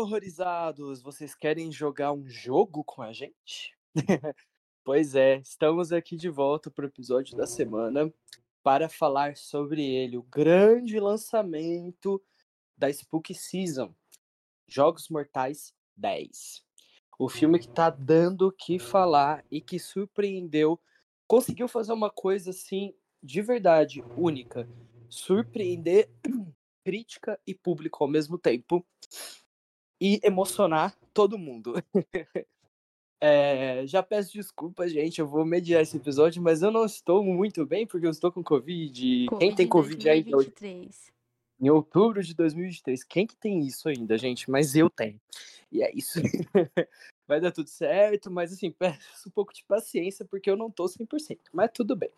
horrorizados! Vocês querem jogar um jogo com a gente? pois é, estamos aqui de volta para o episódio da semana para falar sobre ele, o grande lançamento da Spook Season, Jogos Mortais 10. O filme que tá dando o que falar e que surpreendeu, conseguiu fazer uma coisa assim de verdade única, surpreender crítica e público ao mesmo tempo e emocionar todo mundo. é, já peço desculpas, gente, eu vou mediar esse episódio, mas eu não estou muito bem porque eu estou com Covid. Covid Quem tem Covid aí? 2023. Em outubro de 2023. Quem que tem isso ainda, gente? Mas eu tenho. E é isso. Vai dar tudo certo, mas assim, peço um pouco de paciência porque eu não tô 100%, mas tudo bem.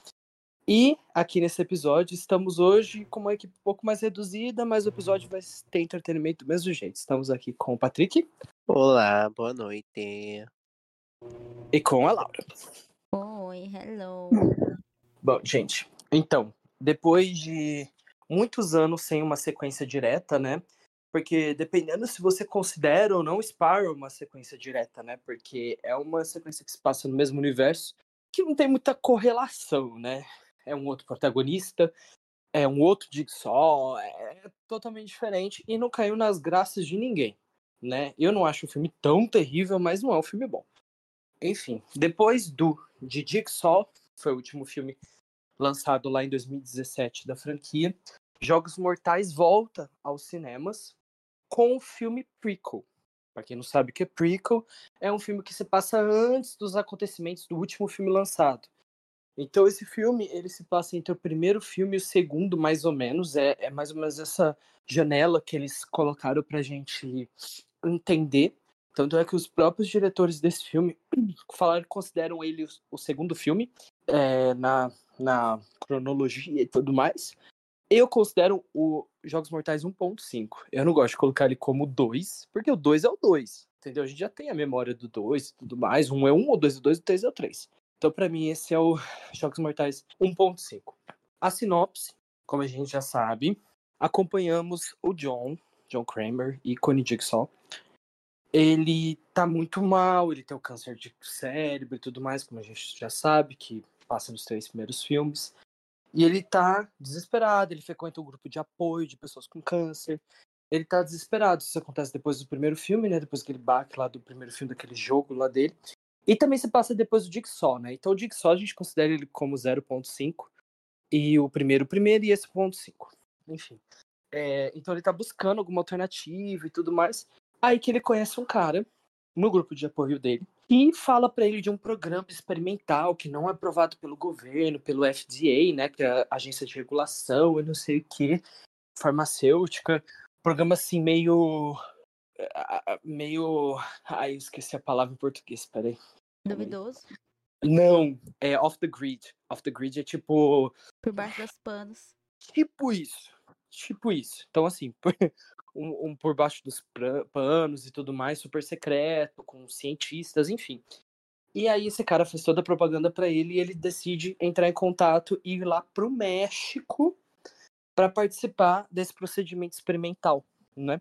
E aqui nesse episódio estamos hoje com uma equipe um pouco mais reduzida, mas o episódio vai ter entretenimento do mesmo jeito. Estamos aqui com o Patrick Olá, boa noite. e com a Laura. Oi, hello. Bom, gente, então, depois de muitos anos sem uma sequência direta, né? Porque dependendo se você considera ou não Sparrow uma sequência direta, né? Porque é uma sequência que se passa no mesmo universo, que não tem muita correlação, né? É um outro protagonista, é um outro Jigsaw, é totalmente diferente e não caiu nas graças de ninguém, né? Eu não acho o filme tão terrível, mas não é um filme bom. Enfim, depois do de Jigsaw, foi o último filme lançado lá em 2017 da franquia, Jogos Mortais volta aos cinemas com o filme prequel. Para quem não sabe o que é prequel, é um filme que se passa antes dos acontecimentos do último filme lançado. Então esse filme ele se passa entre o primeiro filme e o segundo, mais ou menos. É, é mais ou menos essa janela que eles colocaram para gente entender. Tanto é que os próprios diretores desse filme falaram consideram ele o, segundo filme é, na, na cronologia e tudo mais. Eu considero o Jogos Mortais 1.5. Eu não gosto de colocar ele como 2, porque o 2 é o 2. Entendeu? A gente já tem a memória do 2 e tudo mais. Um é 1, o 2 é o 2, o 3 é o 3. Então, pra mim, esse é o Jogos Mortais 1.5. A sinopse, como a gente já sabe, acompanhamos o John, John Kramer, ícone Jigsaw. Ele tá muito mal, ele tem o câncer de cérebro e tudo mais, como a gente já sabe, que passa nos três primeiros filmes. E ele tá desesperado, ele frequenta um grupo de apoio de pessoas com câncer. Ele tá desesperado. Isso acontece depois do primeiro filme, né? Depois daquele baque lá do primeiro filme, daquele jogo lá dele. E também se passa depois do Jigsaw, né? Então o Jigsaw a gente considera ele como 0.5. E o primeiro, primeiro e esse ponto 5. Enfim. É, então ele tá buscando alguma alternativa e tudo mais. Aí que ele conhece um cara no grupo de apoio dele e fala para ele de um programa experimental que não é aprovado pelo governo, pelo FDA, né, que é a agência de regulação, eu não sei o que, farmacêutica, programa assim meio meio, ai, eu esqueci a palavra em português, peraí. Duvidoso. Não, é off the grid. Off the grid é tipo Por baixo dos panos. tipo isso. Tipo isso. Então, assim, um, um por baixo dos panos e tudo mais, super secreto, com cientistas, enfim. E aí esse cara fez toda a propaganda pra ele e ele decide entrar em contato e ir lá pro México para participar desse procedimento experimental, né?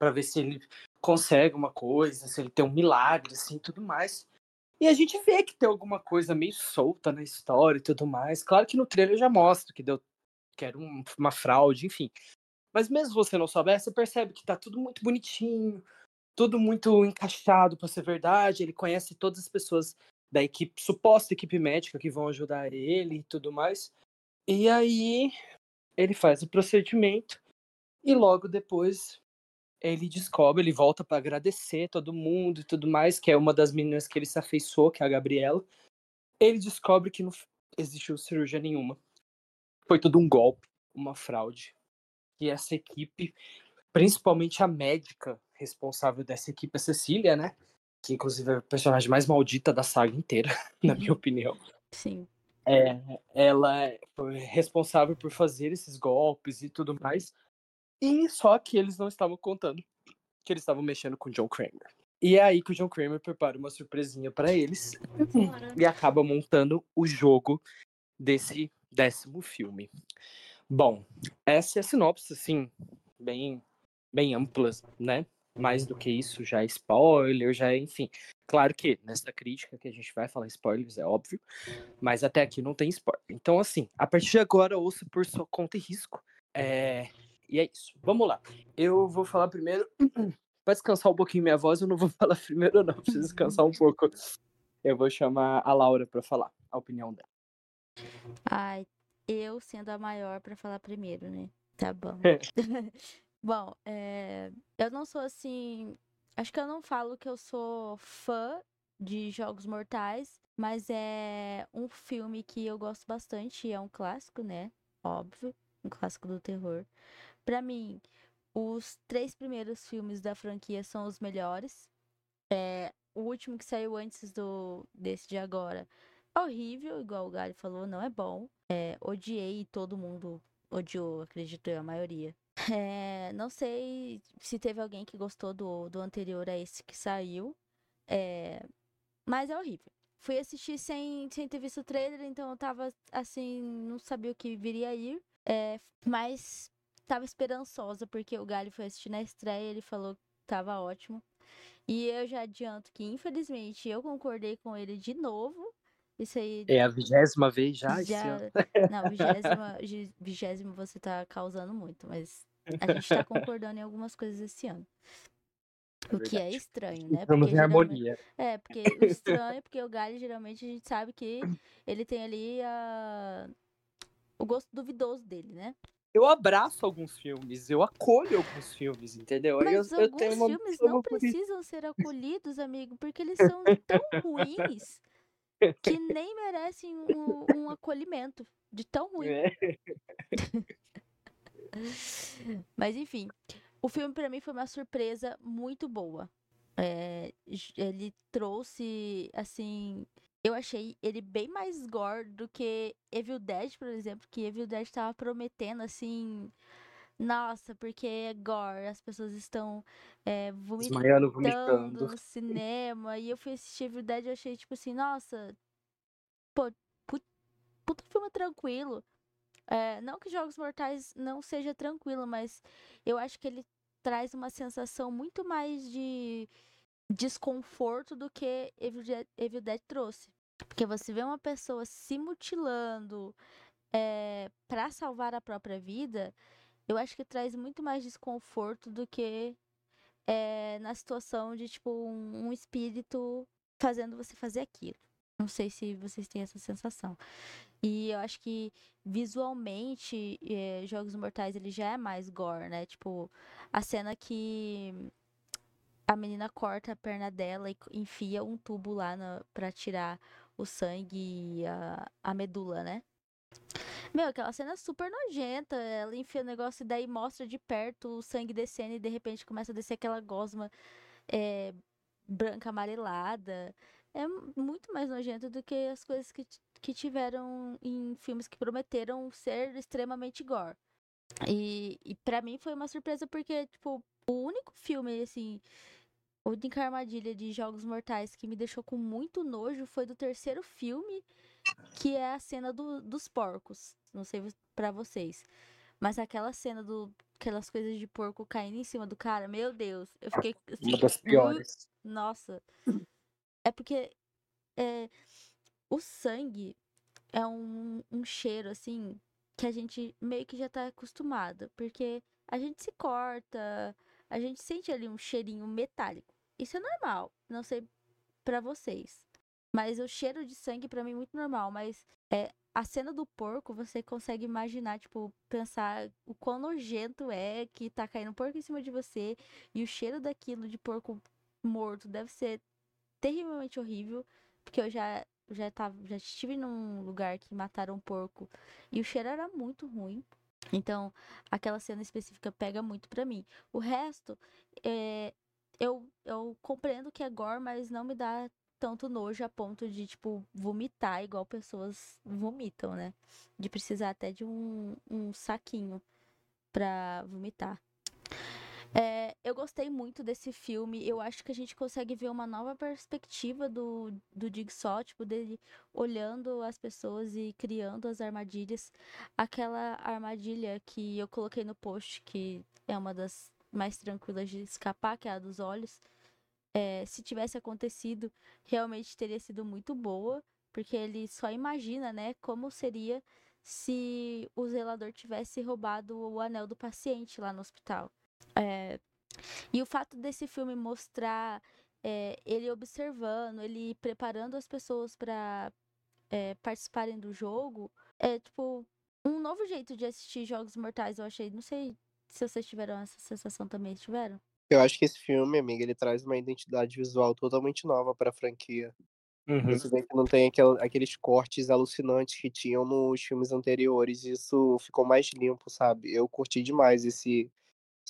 Pra ver se ele consegue uma coisa, se ele tem um milagre, assim, tudo mais. E a gente vê que tem alguma coisa meio solta na história e tudo mais. Claro que no trailer já mostra que deu que era um- uma fraude, enfim. Mas mesmo você não souber, você percebe que tá tudo muito bonitinho, tudo muito encaixado para ser verdade. Ele conhece todas as pessoas da equipe, suposta equipe médica que vão ajudar ele e tudo mais. E aí ele faz o procedimento e logo depois ele descobre, ele volta para agradecer todo mundo e tudo mais, que é uma das meninas que ele se afeiçoou, que é a Gabriela. Ele descobre que não existiu cirurgia nenhuma. Foi tudo um golpe, uma fraude. E essa equipe, principalmente a médica responsável dessa equipe, a Cecília, né? Que inclusive é a personagem mais maldita da saga inteira, na minha opinião. Sim. É, ela foi responsável por fazer esses golpes e tudo mais. E só que eles não estavam contando que eles estavam mexendo com o John Kramer. E é aí que o John Kramer prepara uma surpresinha pra eles e acaba montando o jogo desse décimo filme. Bom, essa é a sinopse, assim, bem, bem ampla, né? mais do que isso já é spoiler, já é, enfim. Claro que nessa crítica que a gente vai falar spoilers, é óbvio, mas até aqui não tem spoiler. Então, assim, a partir de agora, ouça por sua conta e risco. É... E é isso. Vamos lá. Eu vou falar primeiro. Pra descansar um pouquinho minha voz, eu não vou falar primeiro, não. Preciso descansar um pouco. Eu vou chamar a Laura para falar a opinião dela. Ai, eu sendo a maior pra falar primeiro, né? Tá bom. bom, é, eu não sou assim. Acho que eu não falo que eu sou fã de Jogos Mortais, mas é um filme que eu gosto bastante. É um clássico, né? Óbvio. Um clássico do terror. Pra mim, os três primeiros filmes da franquia são os melhores. É, o último que saiu antes do desse de agora é horrível, igual o Gali falou, não é bom. É, odiei todo mundo odiou, acredito eu, a maioria. É, não sei se teve alguém que gostou do, do anterior a esse que saiu. É, mas é horrível. Fui assistir sem, sem ter visto o trailer, então eu tava assim, não sabia o que viria aí. É, mas tava esperançosa, porque o Gali foi assistir na estreia, ele falou que tava ótimo. E eu já adianto que, infelizmente, eu concordei com ele de novo. Isso aí. É a vigésima vez já? já... Não, vigésima, vigésima você tá causando muito, mas a gente tá concordando em algumas coisas esse ano. É o que é estranho, né? Estamos em harmonia. É, porque o estranho é porque o Gali geralmente a gente sabe que ele tem ali a... o gosto duvidoso dele, né? Eu abraço alguns filmes, eu acolho alguns filmes, entendeu? Mas eu, alguns eu filmes não precisam ser acolhidos, amigo, porque eles são tão ruins que nem merecem um, um acolhimento de tão ruim. É. Mas enfim, o filme para mim foi uma surpresa muito boa. É, ele trouxe, assim, eu achei ele bem mais gore do que Evil Dead, por exemplo, que Evil Dead tava prometendo, assim. Nossa, porque é gore, as pessoas estão é, vomitando, vomitando, no cinema. E eu fui assistir Evil Dead e achei, tipo assim, nossa. Pô, puta filme tranquilo. É, não que Jogos Mortais não seja tranquilo, mas eu acho que ele traz uma sensação muito mais de desconforto do que Evil Dead, Evil Dead trouxe. Porque você vê uma pessoa se mutilando é, para salvar a própria vida, eu acho que traz muito mais desconforto do que é, na situação de, tipo, um, um espírito fazendo você fazer aquilo. Não sei se vocês têm essa sensação. E eu acho que visualmente, é, Jogos Mortais ele já é mais gore, né? Tipo, a cena que a menina corta a perna dela e enfia um tubo lá na, pra tirar o sangue e a, a medula, né? Meu, aquela cena super nojenta. Ela enfia o negócio e daí mostra de perto o sangue descendo e de repente começa a descer aquela gosma é, branca amarelada. É muito mais nojento do que as coisas que, que tiveram em filmes que prometeram ser extremamente gore. E, e para mim foi uma surpresa porque, tipo, o único filme, assim, a única armadilha de Jogos Mortais que me deixou com muito nojo foi do terceiro filme, que é a cena do, dos porcos. Não sei para vocês. Mas aquela cena do. Aquelas coisas de porco caindo em cima do cara, meu Deus. Eu fiquei. Assim, Uma das piores. Nossa. É porque. É, o sangue é um, um cheiro, assim, que a gente meio que já tá acostumado. Porque a gente se corta, a gente sente ali um cheirinho metálico. Isso é normal. Não sei para vocês. Mas o cheiro de sangue para mim é muito normal. Mas é, a cena do porco, você consegue imaginar, tipo, pensar o quão nojento é que tá caindo um porco em cima de você. E o cheiro daquilo de porco morto deve ser terrivelmente horrível. Porque eu já, já, tava, já estive num lugar que mataram um porco. E o cheiro era muito ruim. Então, aquela cena específica pega muito pra mim. O resto, é, eu, eu compreendo que é gore, mas não me dá tanto nojo a ponto de, tipo, vomitar igual pessoas vomitam, né? De precisar até de um, um saquinho pra vomitar. É, eu gostei muito desse filme. Eu acho que a gente consegue ver uma nova perspectiva do, do Jigsaw, tipo, dele olhando as pessoas e criando as armadilhas. Aquela armadilha que eu coloquei no post, que é uma das mais tranquila de escapar, que é a dos olhos. É, se tivesse acontecido, realmente teria sido muito boa, porque ele só imagina, né, como seria se o zelador tivesse roubado o anel do paciente lá no hospital. É, e o fato desse filme mostrar é, ele observando, ele preparando as pessoas para é, participarem do jogo, é tipo um novo jeito de assistir Jogos Mortais, eu achei. Não sei se vocês tiveram essa sensação também, tiveram? Eu acho que esse filme, amiga, ele traz uma identidade visual totalmente nova para a franquia. Uhum. Você vê que não tem aquel, aqueles cortes alucinantes que tinham nos filmes anteriores. Isso ficou mais limpo, sabe? Eu curti demais esse,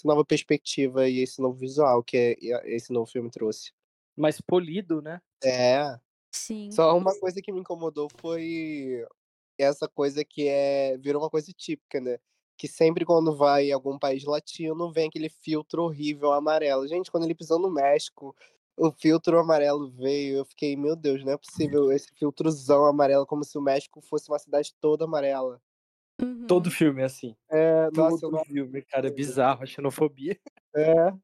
essa nova perspectiva e esse novo visual que é, esse novo filme trouxe. Mais polido, né? É. Sim. Só uma coisa que me incomodou foi essa coisa que é virou uma coisa típica, né? Que sempre quando vai em algum país latino vem aquele filtro horrível amarelo. Gente, quando ele pisou no México, o filtro amarelo veio, eu fiquei, meu Deus, não é possível esse filtrozão amarelo, como se o México fosse uma cidade toda amarela. Uhum. Todo filme é assim. É, Todo nossa, não... filme, cara, é bizarro, a xenofobia. É.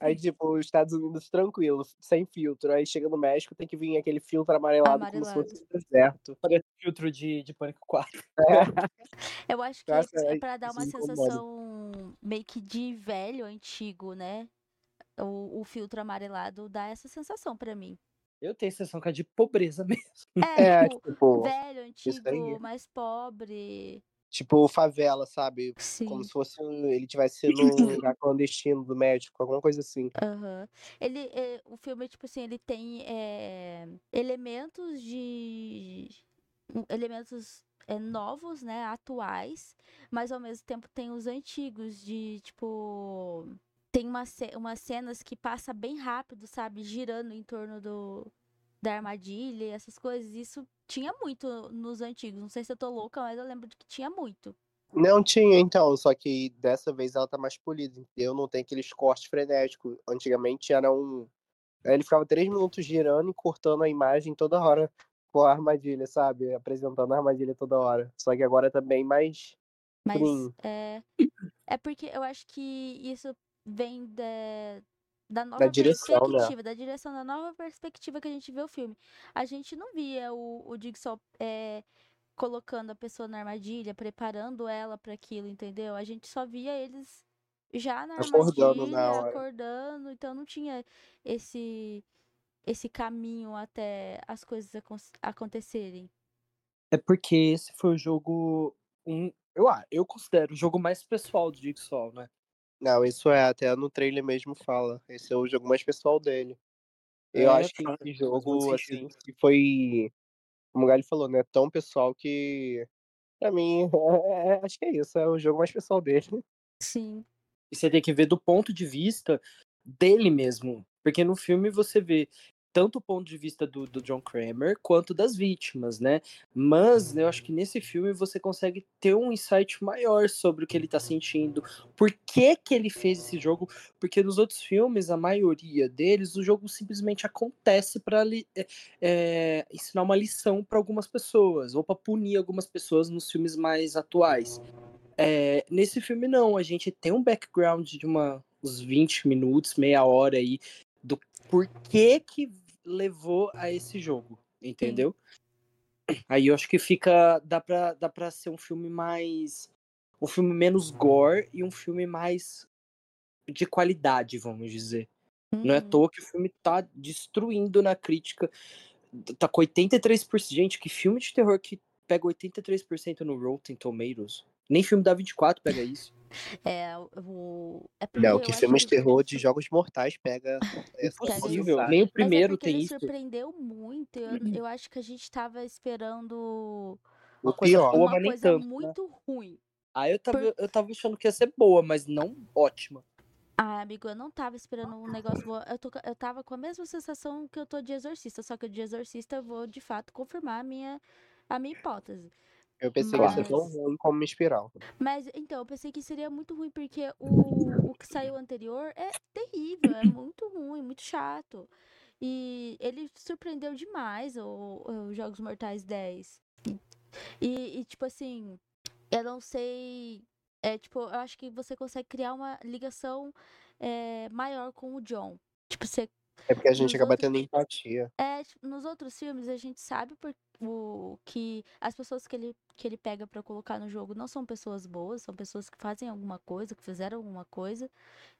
Aí, tipo, os Estados Unidos tranquilo, sem filtro. Aí chega no México, tem que vir aquele filtro amarelado, Amarelado. como se fosse um deserto. Parece filtro de, de Pânico 4. É. Eu acho que Nossa, é é- pra dar uma incomoda. sensação meio que de velho, antigo, né? O, o filtro amarelado dá essa sensação pra mim. Eu tenho a sensação que é de pobreza mesmo. É, É, tipo, tipo, velho, antigo, mais pobre. Tipo favela, sabe? Sim. Como se fosse um- ele tivesse num lugar clandestino do México, alguma coisa assim. Aham. Ele, é, o filme, tipo assim, ele tem é, elementos de. um, elementos é, novos, né? Atuais, mas ao mesmo tempo tem os antigos, de tipo. Tem uma, umas cenas que passa bem rápido, sabe? Girando em torno do, da armadilha e essas coisas. Isso tinha muito nos antigos. Não sei se eu tô louca, mas eu lembro de que tinha muito. Não tinha, então, só que dessa vez ela tá mais polida, entendeu? Não tem aqueles cortes frenéticos. Antigamente era um. Ele ficava três minutos girando e cortando a imagem toda hora com a armadilha, sabe? Apresentando a armadilha toda hora. Só que agora tá bem mais. Mas Sim. é, é porque eu acho que isso vem da, da nova direção, né? perspectiva, da direção da nova perspectiva que a gente vê o filme. A gente não via o, o Jigsaw é, colocando a pessoa na armadilha, preparando ela para aquilo, entendeu? A gente só via eles já na Acordando armadilha, acordando, então não tinha esse esse caminho até as coisas acon- acontecerem. É porque esse foi o jogo. Um, eu, ah, eu considero o jogo mais pessoal do Jigsaw, né? Não, isso é, até no trailer mesmo fala. Esse é o jogo mais pessoal dele. Eu É, acho que faz- esse muito jogo, assim, que foi. Como o Gali falou, né? Tão pessoal que. Pra mim, é- acho que é isso. É o jogo mais pessoal dele. Sim. E você tem que ver do ponto de vista dele mesmo. Porque no filme você vê tanto o ponto de vista do, do John Kramer quanto das vítimas, né? Mas eu acho que nesse filme você consegue ter um insight maior sobre o que ele tá sentindo. Por que, que ele fez esse jogo? Porque nos outros filmes, a maioria deles, o jogo simplesmente acontece para ensinar uma lição para algumas pessoas, ou para punir algumas pessoas nos filmes mais atuais. É, nesse filme, não. A gente tem um background de uma, uns 20 minutos, meia hora aí, do porquê que levou a esse jogo, entendeu? Aí eu acho que fica. Dá pra, dá pra ser um filme mais. Um filme menos gore e um filme mais de qualidade, vamos dizer. Não é à Uhum. toa que o filme tá destruindo na crítica. Tá com 83%. Gente, que filme de terror que pega 83% no Rotten Tomatoes? Nem filme da 24 pega isso. É, o. É porque Não, que filmes de que- terror de jogos mortais pega. Impossível. porcentagem. Nem o Mas primeiro é porque tem ele isso. Uhum. surpreendeu muito. Eu, eu acho que a gente tava esperando O coisa pior. boa, uma mas nem coisa tanto, né? muito ruim. Aí eu tava, Por- eu tava achando que ia ser boa, mas não ótima. Ah, amigo, eu não tava esperando um negócio bom. Eu, tô, eu tava com a mesma sensação que eu tô de Exorcista, só que o de Exorcista eu vou de fato confirmar a minha, a minha hipótese. Eu pensei que ia ser tão Mas- ruim como espiral. Mas então, eu pensei que seria muito ruim, porque o, o que saiu anterior é terrível, é muito ruim, muito chato. E ele surpreendeu demais o, o Jogos Mortais 10. E, e, tipo assim, eu não sei É, tipo, eu acho que você consegue criar uma ligação é, maior com o John. Tipo, você. É porque a gente Nos acaba outros- tendo empatia. É, tipo, nos outros filmes a gente sabe por, o, que as pessoas que ele, que ele pega pra colocar no jogo não são pessoas boas, são pessoas que fazem alguma coisa, que fizeram alguma coisa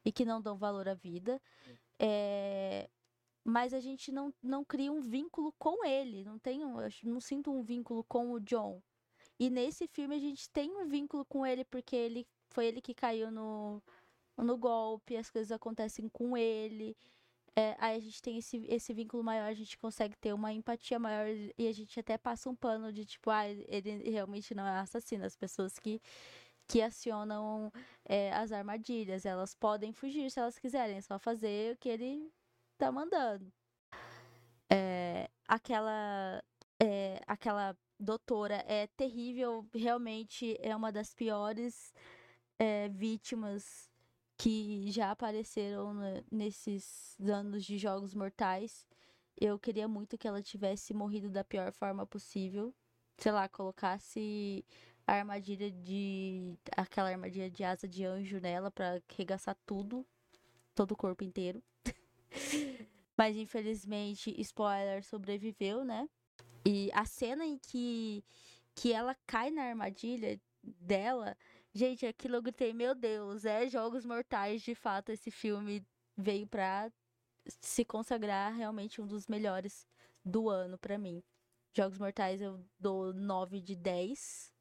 e que não dão valor à vida. É, mas a gente não, não cria um vínculo com ele. Não tem um, eu não sinto um vínculo com o John. E nesse filme a gente tem um vínculo com ele porque ele foi ele que caiu no, no golpe, as coisas acontecem com ele. É, aí a gente tem esse, esse vínculo maior, a gente consegue ter uma empatia maior e a gente até passa um pano de tipo, ah, ele realmente não é assassino. As pessoas que, que acionam é, as armadilhas, elas podem fugir se elas quiserem, é só fazer o que ele tá mandando. É, aquela, é, aquela doutora é terrível, realmente é uma das piores é, vítimas que já apareceram ne- nesses anos de Jogos Mortais. Eu queria muito que ela tivesse morrido da pior forma possível. Sei lá, colocasse a armadilha de. aquela armadilha de asa de anjo nela pra arregaçar tudo. Todo o corpo inteiro. Mas infelizmente, spoiler, sobreviveu, né? E a cena em que, que ela cai na armadilha dela, gente, aquilo eu gritei, meu Deus, é Jogos Mortais, de fato, esse filme veio pra se consagrar realmente um dos melhores do ano pra mim. Jogos Mortais eu dou 9 de 10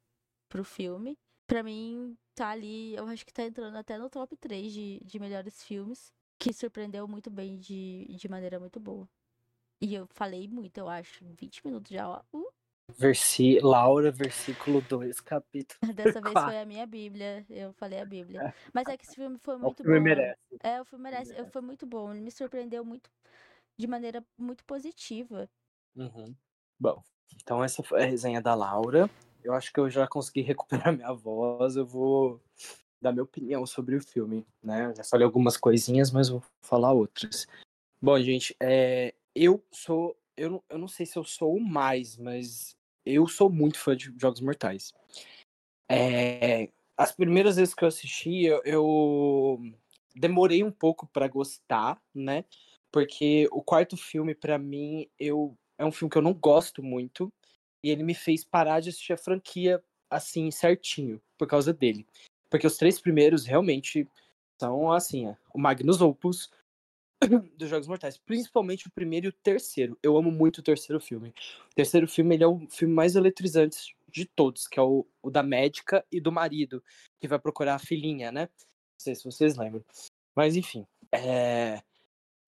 pro filme. Pra mim, tá ali, eu acho que tá entrando até no top 3 de, de melhores filmes, que surpreendeu muito bem de, de maneira muito boa. E eu falei muito, eu acho, 20 minutos já, ó. Uh, Versi... Laura, versículo 2, capítulo. dessa vez foi a minha Bíblia, eu falei a Bíblia. Mas é que esse filme foi O muito filme bom. merece. É, o filme merece, merece. foi muito bom, ele me surpreendeu muito, de maneira muito positiva. Uhum. Bom, então essa foi a resenha da Laura. Eu acho que eu já consegui recuperar minha voz. Eu vou dar minha opinião sobre o filme, né? Eu já falei algumas coisinhas, mas vou falar outras. Bom, gente, é, eu sou. Eu não, eu não sei se eu sou o mais, mas eu sou muito fã de Jogos Mortais. É, as primeiras vezes que eu assisti, eu, eu demorei um pouco pra gostar, né? Porque o quarto filme, pra mim, eu é um filme que eu não gosto muito. E ele me fez parar de assistir a franquia assim, certinho, por causa dele. Porque os três primeiros realmente são assim, é, o Magnus Opus dos Jogos Mortais. Principalmente o primeiro e o terceiro. Eu amo muito o terceiro filme. O terceiro filme ele é o filme mais eletrizante de todos, que é o, o da médica e do marido, que vai procurar a filhinha, né? Não sei se vocês lembram. Mas enfim. É,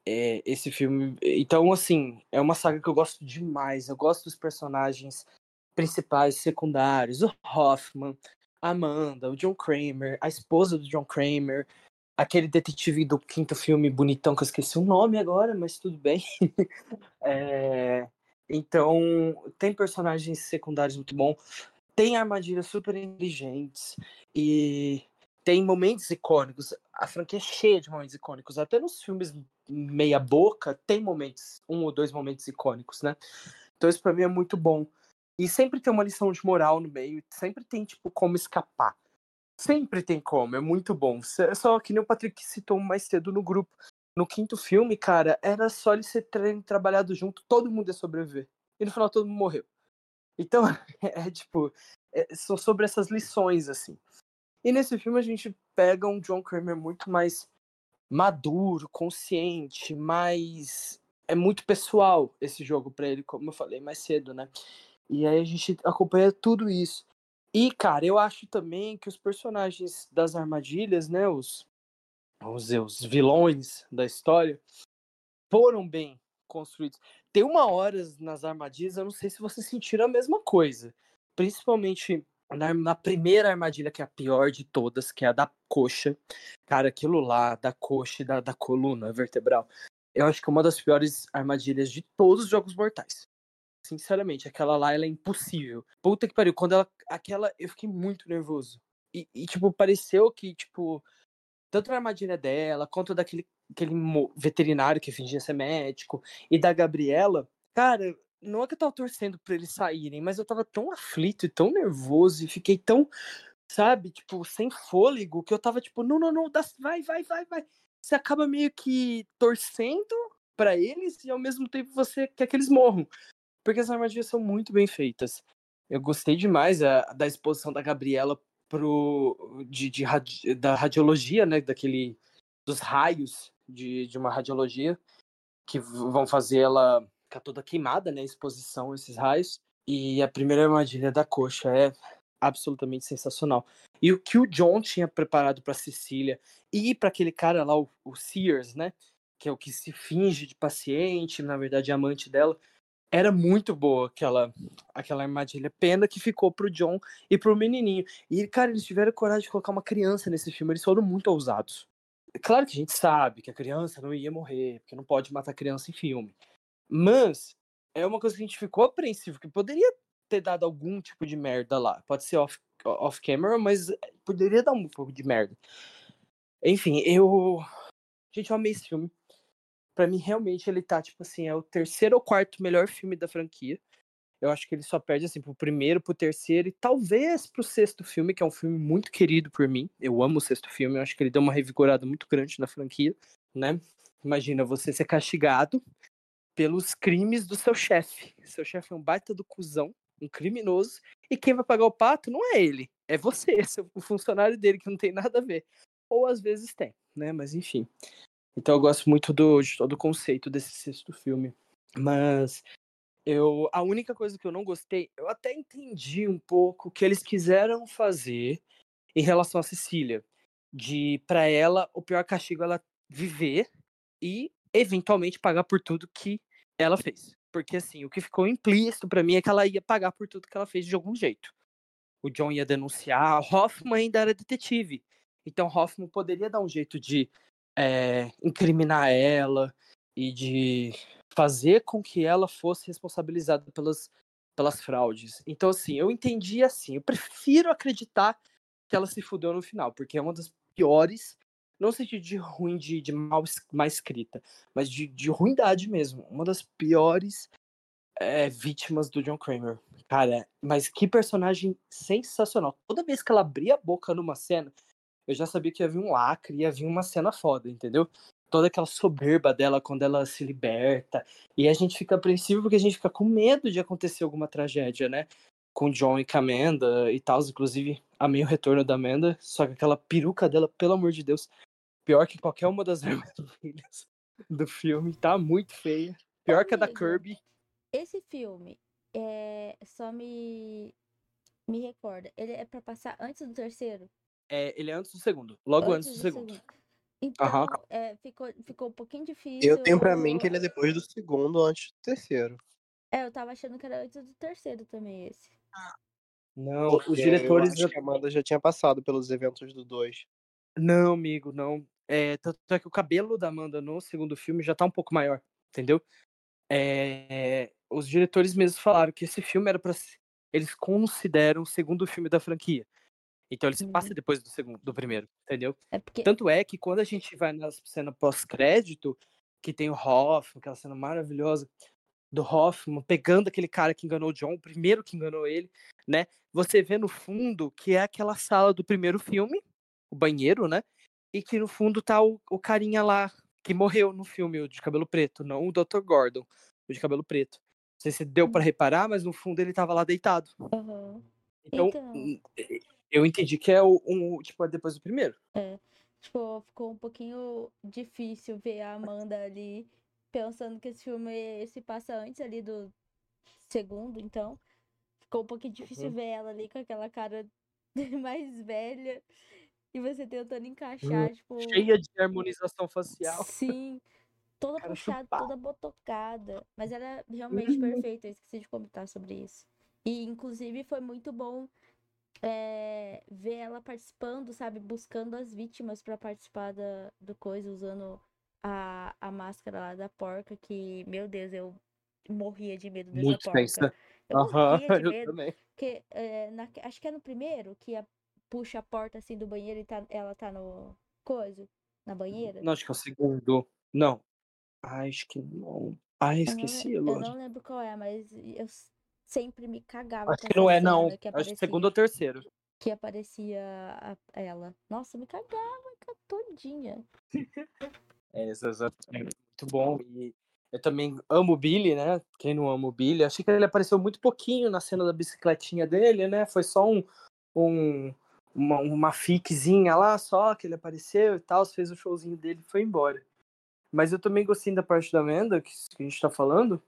é, esse filme. Então, assim, é uma saga que eu gosto demais. Eu gosto dos personagens principais, secundários, o Hoffman, a Amanda, o John Kramer, a esposa do John Kramer, aquele detetive do quinto filme bonitão que eu esqueci o nome agora, mas tudo bem. É, então, tem personagens secundários muito bons, tem armadilhas super inteligentes e tem momentos icônicos. A franquia é cheia de momentos icônicos. Até nos filmes meia boca tem momentos, um ou dois momentos icônicos, né? Então isso pra mim é muito bom. E sempre tem uma lição de moral no meio, sempre tem tipo como escapar. Sempre tem como, é muito bom. Só- Só que nem o Patrick citou mais cedo no grupo. No quinto filme, cara, era só eles ser tre- trabalhado junto, todo mundo ia sobreviver. E no final todo mundo morreu. Então, é tipo, é, são sobre essas lições, assim. E nesse filme a gente pega um John Kramer muito mais maduro, consciente, mais. É muito pessoal esse jogo pra ele, como eu falei mais cedo, né? E aí a gente acompanha tudo isso. E, cara, eu acho também que os personagens das armadilhas, né? Os, os, os vilões da história foram bem construídos. Tem uma hora nas armadilhas, eu não sei se vocês sentiram a mesma coisa. Principalmente na, na primeira armadilha, que é a pior de todas, que é a da coxa. Cara, aquilo lá, da coxa e da, da coluna vertebral, eu acho que é uma das piores armadilhas de todos os jogos mortais. Sinceramente, aquela lá, ela é impossível. Puta que pariu, quando ela. Aquela, eu fiquei muito nervoso. E, e, tipo, pareceu que, tipo, tanto na armadilha dela, quanto daquele aquele veterinário que fingia ser médico, e da Gabriela, cara, não é que eu tava torcendo pra eles saírem, mas eu tava tão aflito e tão nervoso, e fiquei tão sabe? Tipo, sem fôlego, que eu tava tipo, não, não, não, vai, vai, vai, vai. Você acaba meio que torcendo para eles e ao mesmo tempo você quer que eles morram. Porque as armadilhas são muito bem feitas. Eu gostei demais a, da exposição da Gabriela pro, de, de da radiologia, né? Daquele. dos raios de, de uma radiologia que vão fazer ela ficar toda queimada, né? Exposição, esses raios. E a primeira armadilha da coxa é absolutamente sensacional. E o que o John tinha preparado para Cecília e para aquele cara lá, o, o Sears, né? Que é o que se finge de paciente, na verdade é amante dela. Era muito boa aquela, aquela armadilha. Pena que ficou pro John e pro menininho. E, cara, eles tiveram coragem de colocar uma criança nesse filme. Eles foram muito ousados. Claro que a gente sabe que a criança não ia morrer, porque não pode matar criança em filme. Mas é uma coisa que a gente ficou apreensivo, que poderia ter dado algum tipo de merda lá. Pode ser off, off camera, mas poderia dar um pouco de merda. Enfim, eu. Gente, eu amei esse filme. Pra mim, realmente, ele tá, tipo assim, é o terceiro ou quarto melhor filme da franquia. Eu acho que ele só perde, assim, pro primeiro, pro terceiro e talvez pro sexto filme, que é um filme muito querido por mim. Eu amo o sexto filme, eu acho que ele deu uma revigorada muito grande na franquia, né? Imagina você ser castigado pelos crimes do seu chefe. Seu chefe é um baita do cuzão, um criminoso, e quem vai pagar o pato não é ele, é você, o funcionário dele, que não tem nada a ver. Ou às vezes tem, né? Mas enfim. Então eu gosto muito do, de todo o conceito desse sexto filme. Mas eu a única coisa que eu não gostei, eu até entendi um pouco o que eles quiseram fazer em relação a Cecília, de para ela o pior castigo é ela viver e eventualmente pagar por tudo que ela fez. Porque assim, o que ficou implícito para mim é que ela ia pagar por tudo que ela fez de algum jeito. O John ia denunciar, Hoffman ainda era detetive. Então Hoffman poderia dar um jeito de é, incriminar ela e de fazer com que ela fosse responsabilizada pelas, pelas fraudes. Então, assim, eu entendi assim. Eu prefiro acreditar que ela se fudeu no final, porque é uma das piores, não no sentido de ruim, de, de mal, mal escrita, mas de, de ruindade mesmo. Uma das piores é, vítimas do John Kramer. Cara, mas que personagem sensacional. Toda vez que ela abria a boca numa cena, eu já sabia que ia vir um lacre, ia vir uma cena foda, entendeu? Toda aquela soberba dela quando ela se liberta. E a gente fica apreensivo porque a gente fica com medo de acontecer alguma tragédia, né? Com o John e com a Amanda e tal. Inclusive, amei o retorno da Amanda. Só que aquela peruca dela, pelo amor de Deus, pior que qualquer uma das filhas do filme. Tá muito feia. Pior que a da Kirby. Esse filme é, só me me recorda. Ele é para passar antes do terceiro? É, ele é antes do segundo. Logo antes, antes do, do, segundo. segundo. Então, uhum. é, ficou, ficou um pouquinho difícil. Eu tenho pra mim que ele é depois do segundo, antes do terceiro. É, eu tava achando que era antes do terceiro também, esse. Não, Porque os diretores. Eu acho que a Amanda já tinha passado pelos eventos do 2. Não, amigo, não. É, tanto é que o cabelo da Amanda no segundo filme já tá um pouco maior, entendeu? É, os diretores mesmos falaram que esse filme era para eles consideram o segundo filme da franquia. Então ele se passa uhum. depois do segundo, do primeiro, entendeu? É porque... Tanto é que quando a gente vai na cena pós-crédito, que tem o Hoffman, aquela cena maravilhosa do Hoffman pegando aquele cara que enganou o John, o primeiro que enganou ele, né? Você vê no fundo que é aquela sala do primeiro filme, o banheiro, né? E que no fundo tá o, o carinha lá que morreu no filme, o de cabelo preto, não o Dr. Gordon, o de cabelo preto. Não sei se deu para reparar, mas no fundo ele tava lá deitado. Uhum. Então, então, eu entendi que é o, um, tipo, é depois do primeiro. É. Tipo, ficou um pouquinho difícil ver a Amanda ali pensando que esse filme se passa antes ali do segundo, então. Ficou um pouquinho difícil uhum. ver ela ali com aquela cara mais velha e você tentando encaixar, tipo. Cheia de harmonização facial. Sim. Toda cara puxada, chupar. toda botocada. Mas ela é realmente uhum. perfeita. Eu esqueci de comentar sobre isso. E, inclusive, foi muito bom é, ver ela participando, sabe? Buscando as vítimas para participar da, do coisa, usando a, a máscara lá da porca, que, meu Deus, eu morria de medo dessa Muito porca. Pensa. Eu uhum, morria de medo. também. Que, é, na, acho que é no primeiro que a, puxa a porta assim do banheiro e tá, ela tá no coisa, na banheira. Não, acho que é o segundo. Não. acho que não. Ai, esqueci, eu não, eu não lembro qual é, mas eu sempre me cagava. Acho que não é, não. Que acho que segundo ou terceiro. que aparecia a- ela. Nossa, me cagava ca- todinha. É, exatamente. Muito bom. E eu também amo o Billy, né? Quem não ama o Billy? Achei que ele apareceu muito pouquinho na cena da bicicletinha dele, né? Foi só um, um uma, uma fiquezinha lá só que ele apareceu e tal, fez o showzinho dele e foi embora. Mas eu também gostei da parte da Amanda, que, que a gente tá falando,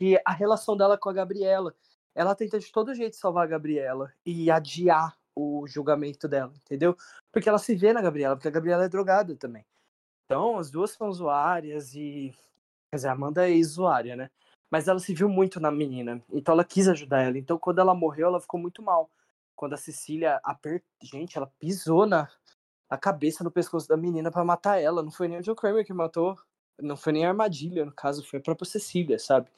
que a relação dela com a Gabriela. Ela tenta de todo jeito salvar a Gabriela e adiar o julgamento dela, entendeu? Porque ela se vê na Gabriela, porque a Gabriela é drogada também. Então, as duas são usuárias e. Quer dizer, a Amanda é ex-usuária, né? Mas ela se viu muito na menina. Então, ela quis ajudar ela. Então, quando ela morreu, ela ficou muito mal. Quando a Cecília apertou. Gente, ela pisou na, na cabeça, no pescoço da menina para matar ela. Não foi nem o Joe Kramer que matou. Não foi nem a armadilha, no caso, foi a própria Cecília, sabe?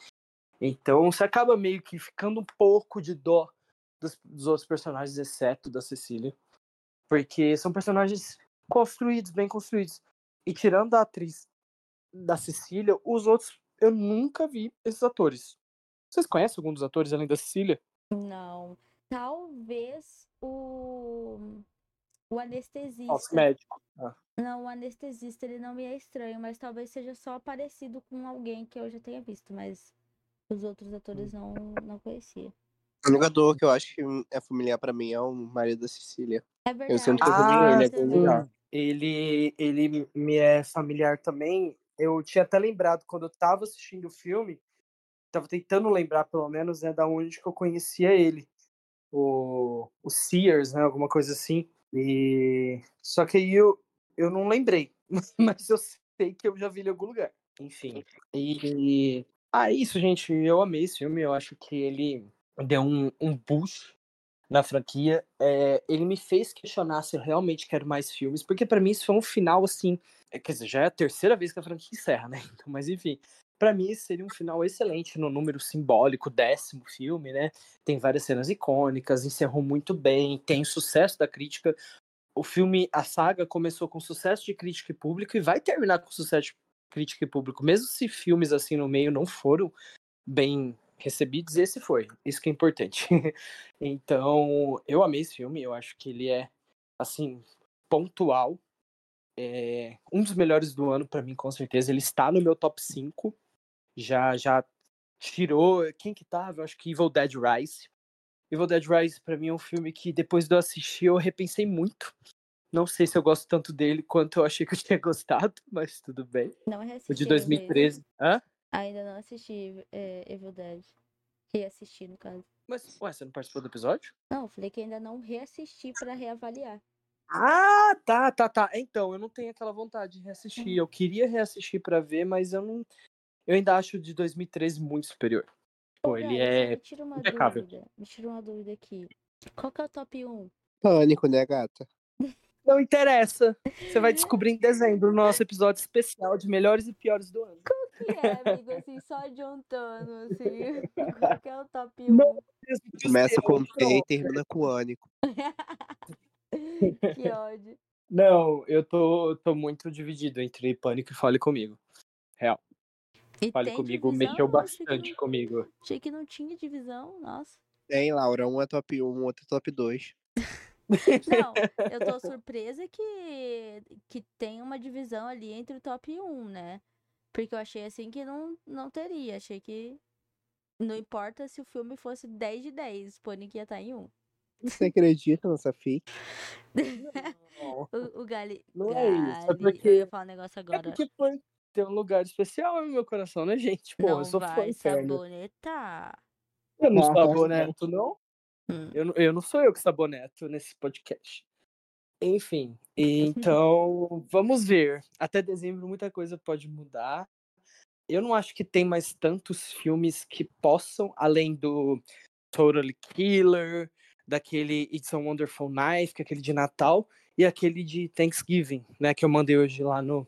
Então, você acaba meio que ficando um pouco de dó dos, dos outros personagens, exceto da Cecília. Porque são personagens construídos, bem construídos. E tirando a atriz da Cecília, os outros eu nunca vi esses atores. Vocês conhecem algum dos atores além da Cecília? Não. Talvez o. O anestesista. médico. Ah. Não, o anestesista ele não me é estranho, mas talvez seja só parecido com alguém que eu já tenha visto, mas os outros atores não, não conhecia. O único ator que eu acho que é familiar pra mim é o marido da Cecília. É verdade. sinto que eu vi ele em você algum vê. lugar. Ele, ele me é familiar também. Eu tinha até lembrado quando eu tava assistindo o filme, tava tentando lembrar pelo menos, né, da onde que eu conhecia ele. O, o Sears, né, alguma coisa assim. E só que aí eu, eu não lembrei, mas eu sei que eu já vi ele em algum lugar. Enfim. E ah, é isso, gente. Eu amei esse filme. Eu acho que ele deu um, um boost na franquia. É, ele me fez questionar se eu realmente quero mais filmes, porque pra mim isso foi um final assim. é, Quer dizer, já é a terceira vez que a franquia encerra, né? Então, mas enfim, pra mim seria um final excelente no número simbólico, décimo filme, né? Tem várias cenas icônicas, encerrou muito bem, tem sucesso da crítica. O filme, a saga começou com sucesso de crítica e público e vai terminar com sucesso crítica e público, mesmo se filmes assim no meio não foram bem recebidos, esse foi. Isso que é importante. então, eu amei esse filme, eu acho que ele é, assim, pontual. É um dos melhores do ano para mim, com certeza. Ele está no meu top 5. Já, já tirou. Quem que tava? Eu acho que Evil Dead Rise. Evil Dead Rise, para mim, é um filme que depois de eu assistir, eu repensei muito. Não sei se eu gosto tanto dele quanto eu achei que eu tinha gostado, mas tudo bem. Não O reassisti de ainda esse. 2013. Hã? Ainda não assisti é, Evil Dead. Reassisti, no caso. Mas, ué, você não participou do episódio? Não, eu falei que ainda não reassisti pra reavaliar. Ah, tá, tá, tá. Então, eu não tenho aquela vontade de reassistir. Eu queria reassistir pra ver, mas eu não. Eu ainda acho o de 2013 muito superior. Pô, Ô, ele é. Me tira uma impecável. dúvida. Me tira uma dúvida aqui. Qual que é o top 1? Pânico, né, gata? Não interessa. Você vai descobrir em dezembro o nosso episódio especial de melhores e piores do ano. que é, amigo, assim, só adiantando, assim. Qual que é o top 1? Não. Começa com T e termina com Ânico. que ódio. Não, eu tô, tô muito dividido entre Pânico e Fale Comigo. Real. E Fale Comigo divisão? mexeu bastante não- comigo. Achei que não tinha divisão, nossa. Tem, Laura. Um é top 1, outro é top 2. Não, eu tô surpresa que, que tem uma divisão ali entre o top 1, né? Porque eu achei assim que não, não teria. Achei que não importa se o filme fosse 10 de 10, Pânico ia estar em 1. Você acredita nessa fic? O, o Gali. Não é isso, é Gali, porque- Eu ia falar um negócio É agora. porque Pânico tem um lugar especial no meu coração, né, gente? Pô, eu não sou fã vai sabonetar. Eu não Ah, saboneto, não. Hum. Eu, não- eu não sou eu que saboneto nesse podcast. Enfim, então vamos ver. Até dezembro muita coisa pode mudar. Eu não acho que tem mais tantos filmes que possam, além do Totally Killer, daquele It's a Wonderful Knife, que é aquele de Natal, e aquele de Thanksgiving, né, que eu mandei hoje lá no,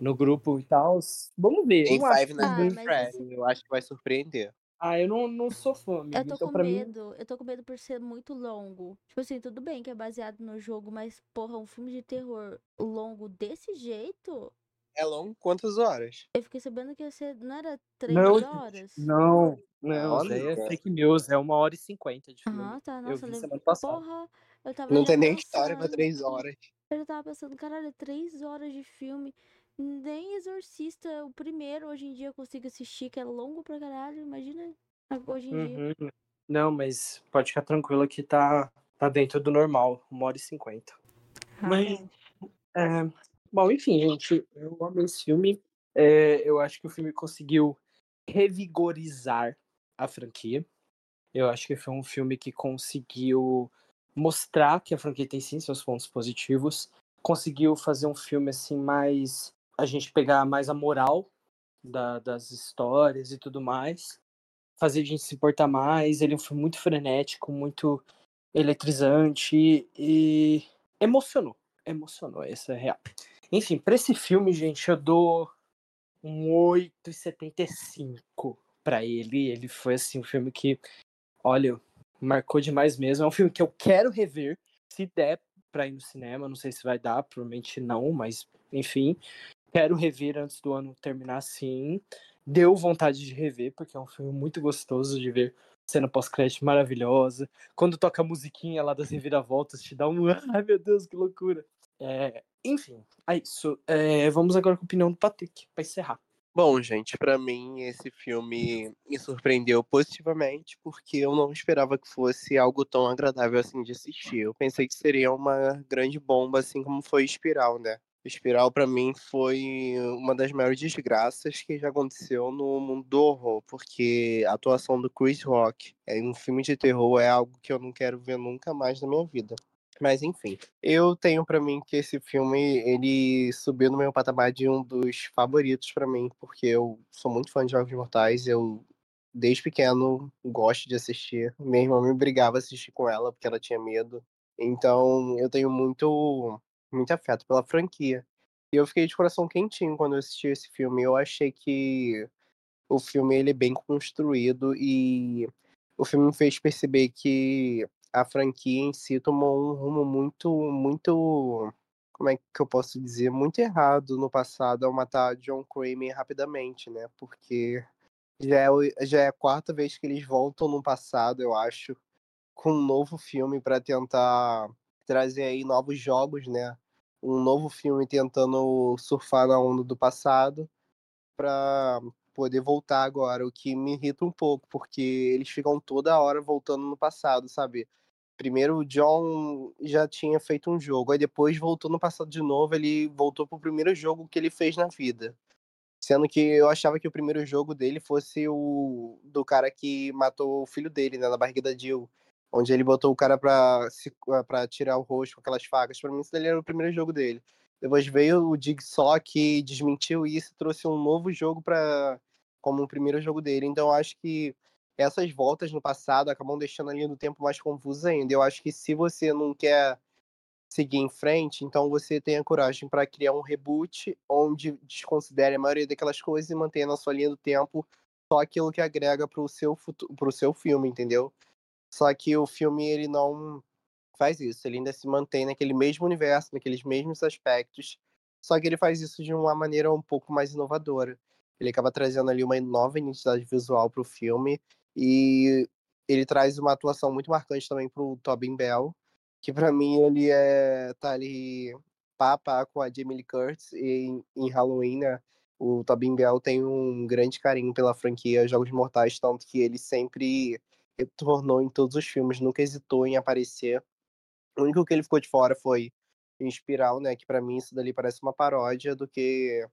no grupo e tal. Vamos ver. eu Tem não acho Five que- Nights Ah, at mas Eu acho que vai surpreender. Ah, eu não, não sou fã, amigo. Eu tô então, com pra mim, medo. Eu tô com medo por ser muito longo. Tipo assim, tudo bem que é baseado no jogo, mas, porra, um filme de terror longo desse jeito? É longo quantas horas? Eu fiquei sabendo que ia ser. Não era três Não, horas? Não, não, Olha. isso aí é fake news, é uma hora e cinquenta de filme. Aham, tá. Eu Nossa, vi le- semana passada. porra, Eu tava Não tem nem história pra três horas. Eu tava pensando, caralho, três horas de filme. Nem Exorcista, o primeiro, hoje em dia eu consigo assistir, que é longo pra caralho. Imagina hoje em dia. Uhum. Não, mas pode ficar tranquilo que tá, tá dentro do normal, uma hora e cinquenta. Mas, é, bom, enfim, gente, eu amo esse filme. É, eu acho que o filme conseguiu revigorizar a franquia. Eu acho que foi um filme que conseguiu mostrar que a franquia tem sim seus pontos positivos. Conseguiu fazer um filme assim mais. A gente pegar mais a moral da- das histórias e tudo mais. Fazer a gente se importar mais. Ele foi muito frenético, muito eletrizante e emocionou. Emocionou, essa é real. Enfim, pra esse filme, gente, eu dou um 8,75 pra ele. Ele foi assim um filme que, olha, marcou demais mesmo. É um filme que eu quero rever, se der pra ir no cinema. Não sei se vai dar, provavelmente não, mas enfim. Quero rever antes do ano terminar sim. Deu vontade de rever, porque é um filme muito gostoso de ver. Cena pós-crédito maravilhosa. Quando toca a musiquinha lá das reviravoltas, te dá um. Ai meu Deus, que loucura. É, enfim, é isso. É, vamos agora com a opinião do Patrick, pra encerrar. Bom, gente, pra mim esse filme me surpreendeu positivamente, porque eu não esperava que fosse algo tão agradável assim de assistir. Eu pensei que seria uma grande bomba, assim como foi Espiral, né? Espiral pra mim foi uma das maiores desgraças que já aconteceu no mundo do horror, porque a atuação do Chris Rock em um filme de terror é algo que eu não quero ver nunca mais na minha vida. Mas enfim, eu tenho pra mim que esse filme ele subiu no meu patamar de um dos favoritos pra mim, porque eu sou muito fã de Jogos Mortais, eu desde pequeno gosto de assistir. Minha irmã me brigava a assistir com ela porque ela tinha medo. Então, eu tenho muito muito afeto pela franquia. E eu fiquei de coração quentinho quando eu assisti esse filme. Eu achei que o filme ele é bem construído e o filme me fez perceber que a franquia em si tomou um rumo muito, muito, como é que eu posso dizer, muito errado no passado ao matar John Kramer rapidamente, né? Porque já é, já é a quarta vez que eles voltam no passado, eu acho, com um novo filme para tentar trazer aí novos jogos, né? Um novo filme tentando surfar na onda do passado para poder voltar agora, o que me irrita um pouco, porque eles ficam toda hora voltando no passado, sabe? Primeiro o John já tinha feito um jogo, aí depois voltou no passado de novo, ele voltou pro primeiro jogo que ele fez na vida. Sendo que eu achava que o primeiro jogo dele fosse o do cara que matou o filho dele, né, na barriga da Jill. Onde ele botou o cara se, pra tirar o rosto com aquelas facas. Pra mim, isso daí era o primeiro jogo dele. Depois veio o Jigsaw que desmentiu isso e trouxe um novo jogo para como o primeiro jogo dele. Então eu acho que essas voltas no passado acabam deixando a linha do tempo mais confusa ainda. Eu acho que se você não quer seguir em frente, então você tenha coragem para criar um reboot onde desconsidere a maioria daquelas coisas e mantenha na sua linha do tempo só aquilo que agrega pro seu futuro, pro seu filme, entendeu? Só que o filme ele não faz isso, ele ainda se mantém naquele mesmo universo, naqueles mesmos aspectos, só que ele faz isso de uma maneira um pouco mais inovadora. Ele acaba trazendo ali uma nova identidade visual pro filme e ele traz uma atuação muito marcante também pro Tobin Bell, que para mim ele é tá ali pá com a Jamie Lee Curtis e em Halloween, né? O Tobin Bell tem um grande carinho pela franquia Jogos Mortais, tanto que ele sempre retornou em todos os filmes, nunca hesitou em aparecer. O único que ele ficou de fora foi em Espiral, né? Que para mim isso dali parece uma paródia do que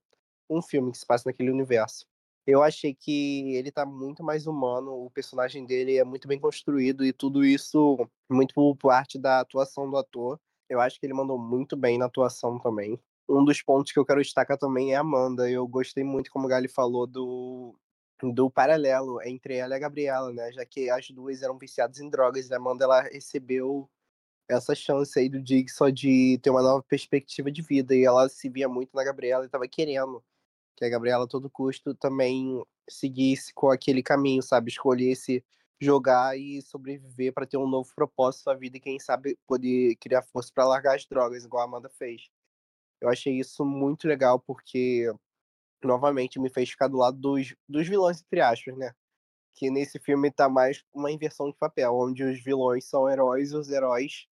um filme que se passa naquele universo. Eu achei que ele tá muito mais humano, o personagem dele é muito bem construído e tudo isso muito por parte da atuação do ator. Eu acho que ele mandou muito bem na atuação também. Um dos pontos que eu quero destacar também é a Amanda. Eu gostei muito, como o Gali falou, do, do paralelo entre ela e a Gabriela, né? Já que as duas eram viciadas em drogas e a Amanda ela recebeu essa chance aí do Dig só de ter uma nova perspectiva de vida e ela se via muito na Gabriela e estava querendo que a Gabriela a todo custo também seguisse com aquele caminho, sabe, escolhesse jogar e sobreviver para ter um novo propósito na vida e quem sabe poder criar força para largar as drogas, igual a Amanda fez. Eu achei isso muito legal porque novamente me fez ficar do lado dos, dos vilões entre aspas, né? Que nesse filme tá mais uma inversão de papel, onde os vilões são heróis e os heróis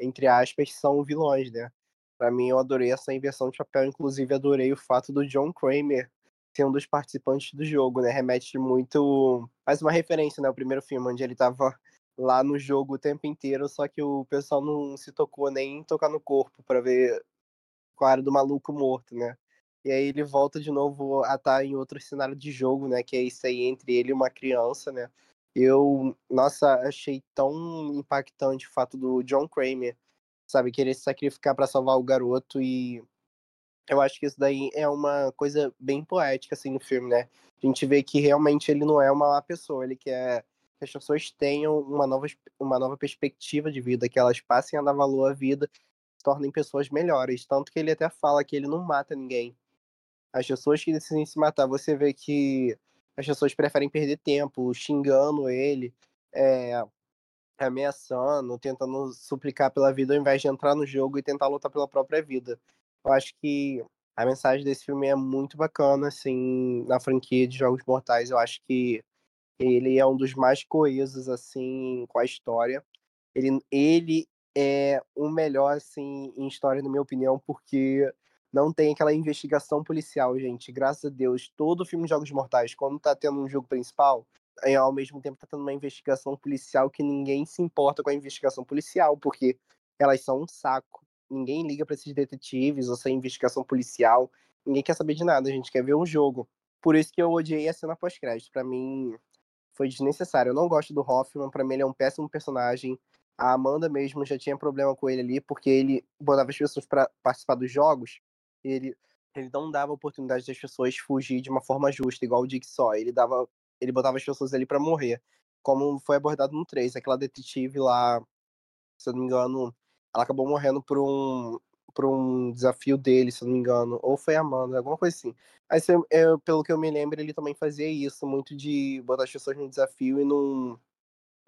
entre aspas, são vilões, né? Pra mim, eu adorei essa inversão de papel, inclusive adorei o fato do John Kramer ser um dos participantes do jogo, né? Remete muito. Faz uma referência, né? O primeiro filme, onde ele tava lá no jogo o tempo inteiro, só que o pessoal não se tocou nem em tocar no corpo para ver qual era do maluco morto, né? E aí ele volta de novo a estar tá em outro cenário de jogo, né? Que é isso aí entre ele e uma criança, né? Eu, nossa, achei tão impactante o fato do John Kramer, sabe, querer se sacrificar para salvar o garoto e eu acho que isso daí é uma coisa bem poética assim no filme, né? A gente vê que realmente ele não é uma má pessoa, ele quer que as pessoas tenham uma nova, uma nova perspectiva de vida, que elas passem a dar valor à vida, se tornem pessoas melhores. Tanto que ele até fala que ele não mata ninguém. As pessoas que decidem se matar, você vê que as pessoas preferem perder tempo xingando ele, é, ameaçando, tentando suplicar pela vida, ao invés de entrar no jogo e tentar lutar pela própria vida. Eu acho que a mensagem desse filme é muito bacana, assim, na franquia de Jogos Mortais. Eu acho que ele é um dos mais coesos, assim, com a história. Ele, ele é o melhor, assim, em história, na minha opinião, porque não tem aquela investigação policial, gente. Graças a Deus, todo filme de Jogos Mortais, quando tá tendo um jogo principal, é, ao mesmo tempo tá tendo uma investigação policial que ninguém se importa com a investigação policial, porque elas são um saco. Ninguém liga para esses detetives ou essa investigação policial. Ninguém quer saber de nada, a gente quer ver um jogo. Por isso que eu odiei a cena pós-crédito. Para mim, foi desnecessário. Eu não gosto do Hoffman, para mim ele é um péssimo personagem. A Amanda mesmo já tinha problema com ele ali, porque ele botava as pessoas para participar dos jogos, ele, ele não dava oportunidade das pessoas fugir de uma forma justa, igual o Dick só. Ele dava, ele botava as pessoas ali para morrer, como foi abordado no 3. Aquela detetive lá, se eu não me engano, ela acabou morrendo por um por um desafio dele, se eu não me engano, ou foi Amanda, alguma coisa assim. Aí, eu, pelo que eu me lembro, ele também fazia isso, muito de botar as pessoas no desafio e não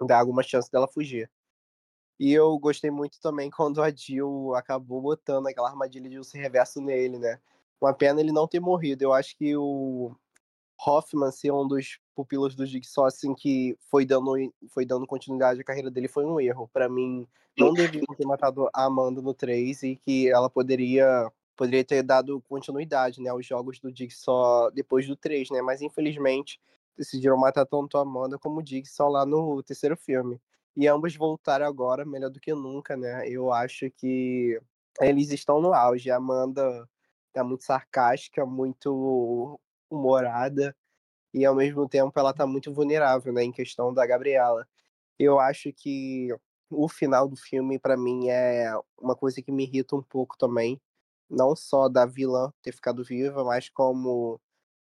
dar alguma chance dela fugir. E eu gostei muito também quando a Jill acabou botando aquela armadilha de um reverso nele, né? Uma pena ele não ter morrido. Eu acho que o Hoffman ser um dos pupilos do Jigsaw, assim, que foi dando, foi dando continuidade à carreira dele, foi um erro. para mim, não deviam ter matado a Amanda no 3 e que ela poderia poderia ter dado continuidade, né, aos jogos do Jigsaw depois do 3, né? Mas infelizmente decidiram matar tanto a Amanda como o Jigsaw lá no terceiro filme. E ambos voltaram agora melhor do que nunca, né? Eu acho que eles estão no auge. A Amanda tá muito sarcástica, muito humorada e ao mesmo tempo ela tá muito vulnerável, né, em questão da Gabriela. Eu acho que o final do filme para mim é uma coisa que me irrita um pouco também, não só da vilã ter ficado viva, mas como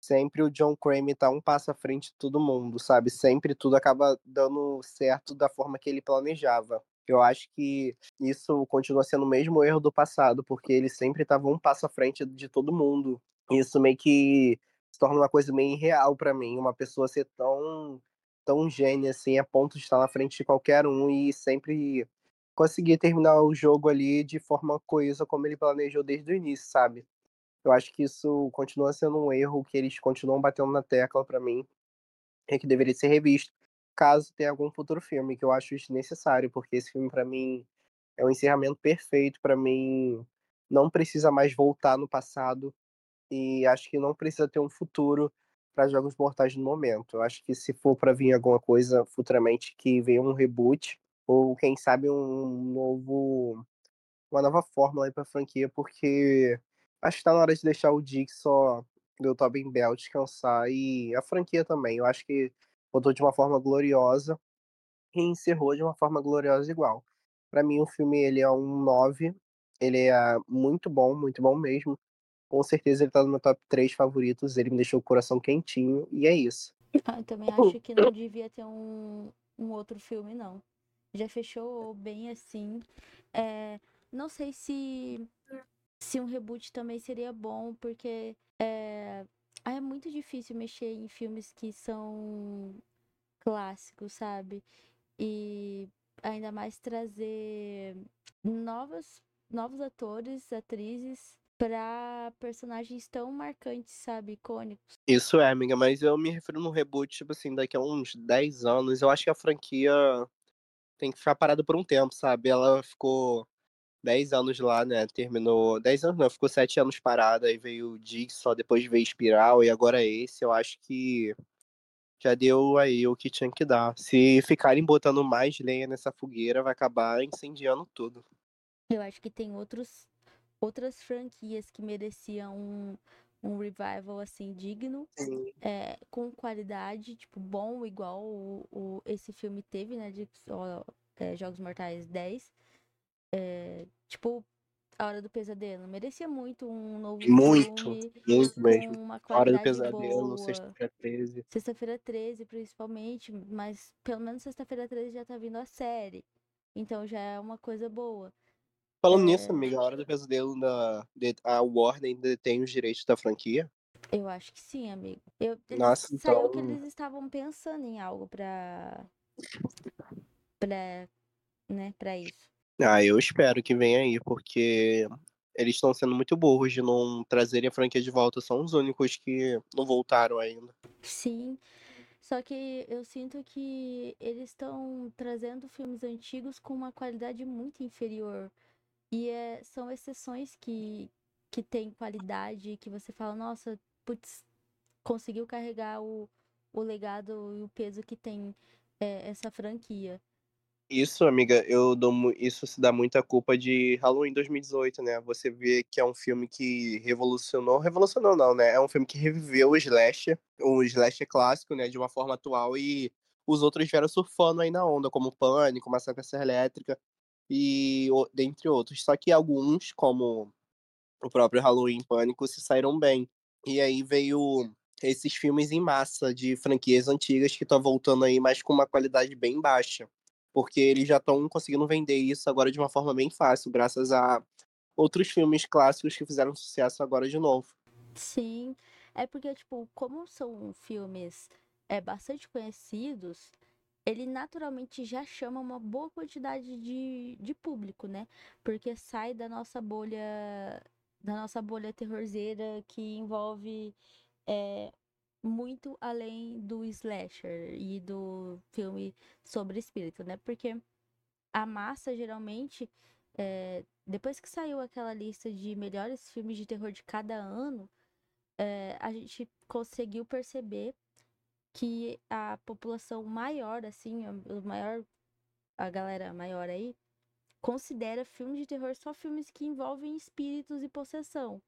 sempre o John Kramer tá um passo à frente de todo mundo, sabe? Sempre tudo acaba dando certo da forma que ele planejava. Eu acho que isso continua sendo o mesmo erro do passado, porque ele sempre estava um passo à frente de todo mundo. Isso meio que se torna uma coisa meio irreal para mim, uma pessoa ser tão tão gênia assim, a ponto de estar na frente de qualquer um e sempre conseguir terminar o jogo ali de forma coesa como ele planejou desde o início, sabe? Eu acho que isso continua sendo um erro que eles continuam batendo na tecla para mim, é que deveria ser revisto, caso tenha algum futuro filme, que eu acho desnecessário, porque esse filme para mim é um encerramento perfeito para mim, não precisa mais voltar no passado e acho que não precisa ter um futuro para jogos mortais no momento. Eu acho que se for para vir alguma coisa futuramente que venha um reboot ou quem sabe um novo uma nova fórmula aí para franquia, porque acho que tá na hora de deixar o Dick só do Tobin Bell descansar e a franquia também. Eu acho que botou de uma forma gloriosa e encerrou de uma forma gloriosa igual. Para mim o filme ele é um 9, ele é muito bom, muito bom mesmo. Com certeza ele tá no meu top 3 favoritos, ele me deixou o coração quentinho e é isso. Ah, eu também acho que não devia ter um, um outro filme, não. Já fechou bem assim. É, não sei se se um reboot também seria bom, porque é, é muito difícil mexer em filmes que são clássicos, sabe? E ainda mais trazer novos, novos atores, atrizes para personagens tão marcantes, sabe? Icônicos. Isso é, amiga, mas eu me refiro no reboot, tipo assim, daqui a uns 10 anos. Eu acho que a franquia tem que ficar parada por um tempo, sabe? Ela ficou 10 anos lá, né? Terminou. 10 anos não, ficou 7 anos parada, aí veio o Jigsaw, depois veio Espiral, e agora esse. Eu acho que já deu aí o que tinha que dar. Se ficarem botando mais lenha nessa fogueira, vai acabar incendiando tudo. Eu acho que tem outros, outras franquias que mereciam um, um revival assim digno, é, com qualidade, tipo, bom, igual o, o esse filme teve, né? De ó, é, Jogos Mortais 10. É, tipo, A Hora do Pesadelo. Merecia muito um novo Muito, filme. muito mesmo. Uma A Hora do Pesadelo. Sexta-feira 13. Sexta-feira 13, principalmente, mas pelo menos sexta-feira 13 já tá vindo a série. Então já é uma coisa boa. Falando É. nisso, amiga, a Hora do Pesadelo, da, a Warner ainda detém os direitos da franquia? Eu acho que sim, amigo. Eu, Nossa, saiu que então- eles estavam pensando em algo pra. pra. né, pra isso. Ah, eu espero que venha aí, porque eles estão sendo muito burros de não trazerem a franquia de volta. São os únicos que não voltaram ainda. Sim. Só que eu sinto que eles estão trazendo filmes antigos com uma qualidade muito inferior. E é, são exceções que, que tem qualidade, que você fala, nossa, putz, conseguiu carregar o, o legado e o peso que tem é, essa franquia. Isso, amiga, eu dou isso se dá muita culpa de Halloween 2018, né? Você vê que é um filme que revolucionou, revolucionou não, né? É um filme que reviveu o slasher, o slasher clássico, né, de uma forma atual e os outros vieram surfando aí na onda, como Pânico, Massacre à Elétrica e dentre outros. Só que alguns, como o próprio Halloween Pânico, se saíram bem. E aí veio esses filmes em massa de franquias antigas que estão voltando aí, mas com uma qualidade bem baixa porque eles já estão conseguindo vender isso agora de uma forma bem fácil, graças a outros filmes clássicos que fizeram sucesso agora de novo. Sim, é porque, tipo, como são filmes é, bastante conhecidos, ele naturalmente já chama uma boa quantidade de, de público, né? Porque sai da nossa bolha, da nossa bolha terrorzeira que envolve é, muito além do slasher e do filme sobre espírito, né? Porque a massa geralmente, é, depois que saiu aquela lista de melhores filmes de terror de cada ano, é, a gente conseguiu perceber que a população maior, assim, o maior, a galera maior aí, considera filmes de terror só filmes que envolvem espíritos e possessão.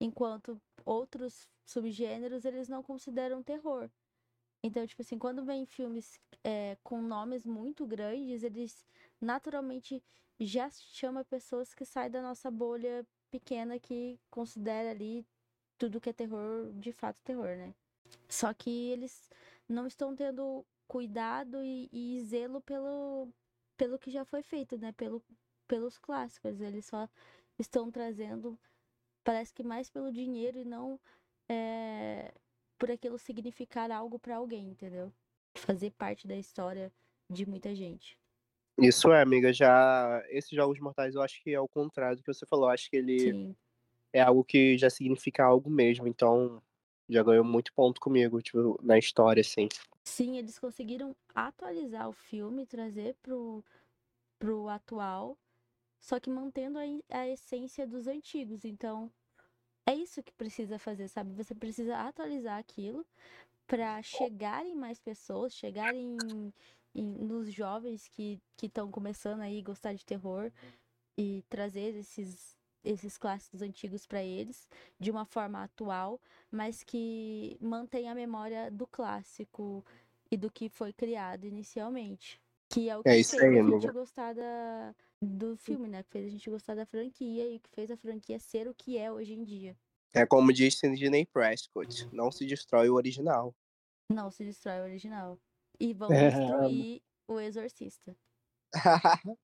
Enquanto outros subgêneros eles não consideram terror. Então, tipo assim, quando vem filmes é, com nomes muito grandes, eles naturalmente já chama pessoas que saem da nossa bolha pequena que considera ali tudo que é terror, de fato terror, né? Só que eles não estão tendo cuidado e, e zelo pelo, pelo que já foi feito, né? Pelo, pelos clássicos. Eles só estão trazendo, parece que mais pelo dinheiro e não é, por aquilo significar algo para alguém, entendeu? Fazer parte da história de muita gente. Isso é, amiga, já esses jogos mortais eu acho que é o contrário do que você falou, eu acho que ele Sim. é algo que já significa algo mesmo, então já ganhou muito ponto comigo, tipo, na história, assim. Sim, eles conseguiram atualizar o filme, trazer pro, pro atual, só que mantendo a, a essência dos antigos. Então, é isso que precisa fazer, sabe? Você precisa atualizar aquilo para chegar em mais pessoas, chegar em, em- nos jovens que estão começando aí a gostar de terror e trazer esses, esses clássicos antigos para eles de uma forma atual, mas que mantém a memória do clássico e do que foi criado inicialmente. Que é o que É isso fez aí, a gente amiga. gostar da, do filme, né? Que fez a gente gostar da franquia e que fez a franquia ser o que é hoje em dia. É como diz Sidney Prescott, não se destrói o original. Não se destrói o original. E vão É, destruir o Exorcista.